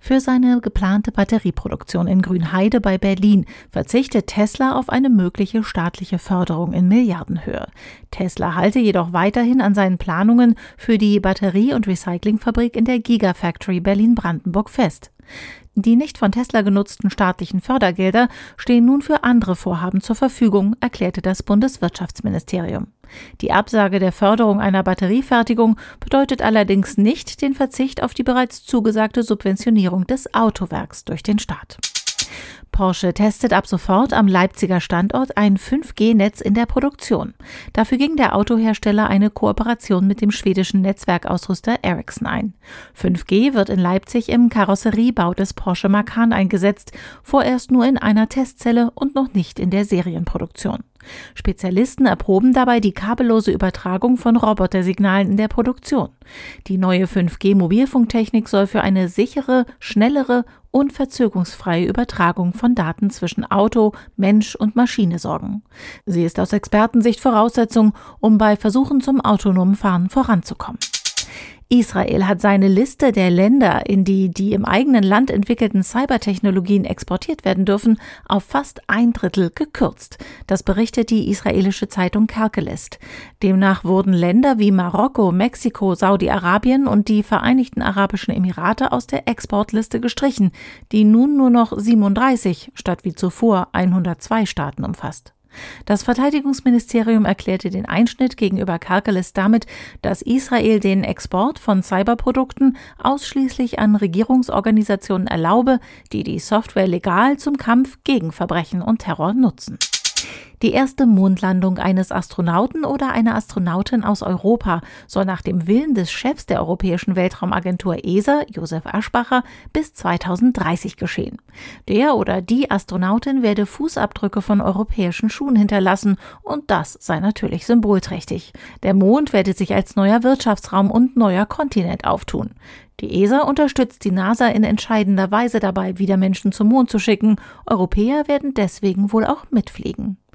Für seine geplante Batterieproduktion in Grünheide bei Berlin verzichtet Tesla auf eine mögliche staatliche Förderung in Milliardenhöhe. Tesla halte jedoch weiterhin an seinen Planungen für die Batterie- und Recyclingfabrik in der Gigafactory Berlin-Brandenburg fest. Die nicht von Tesla genutzten staatlichen Fördergelder stehen nun für andere Vorhaben zur Verfügung, erklärte das Bundeswirtschaftsministerium. Die Absage der Förderung einer Batteriefertigung bedeutet allerdings nicht den Verzicht auf die bereits zugesagte Subventionierung des Autowerks durch den Staat. Porsche testet ab sofort am Leipziger Standort ein 5G-Netz in der Produktion. Dafür ging der Autohersteller eine Kooperation mit dem schwedischen Netzwerkausrüster Ericsson ein. 5G wird in Leipzig im Karosseriebau des Porsche Macan eingesetzt, vorerst nur in einer Testzelle und noch nicht in der Serienproduktion. Spezialisten erproben dabei die kabellose Übertragung von Robotersignalen in der Produktion. Die neue 5G-Mobilfunktechnik soll für eine sichere, schnellere und verzögerungsfreie Übertragung von Daten zwischen Auto, Mensch und Maschine sorgen. Sie ist aus Expertensicht Voraussetzung, um bei Versuchen zum autonomen Fahren voranzukommen. Israel hat seine Liste der Länder, in die die im eigenen Land entwickelten Cybertechnologien exportiert werden dürfen, auf fast ein Drittel gekürzt. Das berichtet die israelische Zeitung Kerkelist. Demnach wurden Länder wie Marokko, Mexiko, Saudi-Arabien und die Vereinigten Arabischen Emirate aus der Exportliste gestrichen, die nun nur noch 37 statt wie zuvor 102 Staaten umfasst. Das Verteidigungsministerium erklärte den Einschnitt gegenüber Kerkeles damit, dass Israel den Export von Cyberprodukten ausschließlich an Regierungsorganisationen erlaube, die die Software legal zum Kampf gegen Verbrechen und Terror nutzen. Die erste Mondlandung eines Astronauten oder einer Astronautin aus Europa soll nach dem Willen des Chefs der Europäischen Weltraumagentur ESA, Josef Aschbacher, bis 2030 geschehen. Der oder die Astronautin werde Fußabdrücke von europäischen Schuhen hinterlassen und das sei natürlich symbolträchtig. Der Mond werde sich als neuer Wirtschaftsraum und neuer Kontinent auftun. Die ESA unterstützt die NASA in entscheidender Weise dabei, wieder Menschen zum Mond zu schicken. Europäer werden deswegen wohl auch mitfliegen.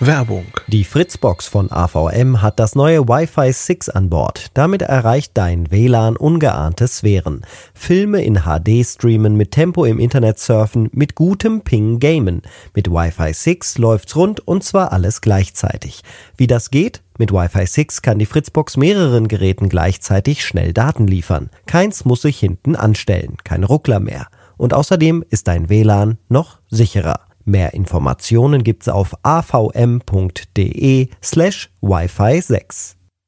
Werbung. Die Fritzbox von AVM hat das neue Wi-Fi 6 an Bord. Damit erreicht dein WLAN ungeahnte Sphären. Filme in HD streamen, mit Tempo im Internet surfen, mit gutem Ping gamen. Mit Wi-Fi 6 läuft's rund und zwar alles gleichzeitig. Wie das geht? Mit Wi-Fi 6 kann die Fritzbox mehreren Geräten gleichzeitig schnell Daten liefern. Keins muss sich hinten anstellen, kein Ruckler mehr. Und außerdem ist dein WLAN noch sicherer. Mehr Informationen gibt's auf avm.de slash Wi-Fi 6.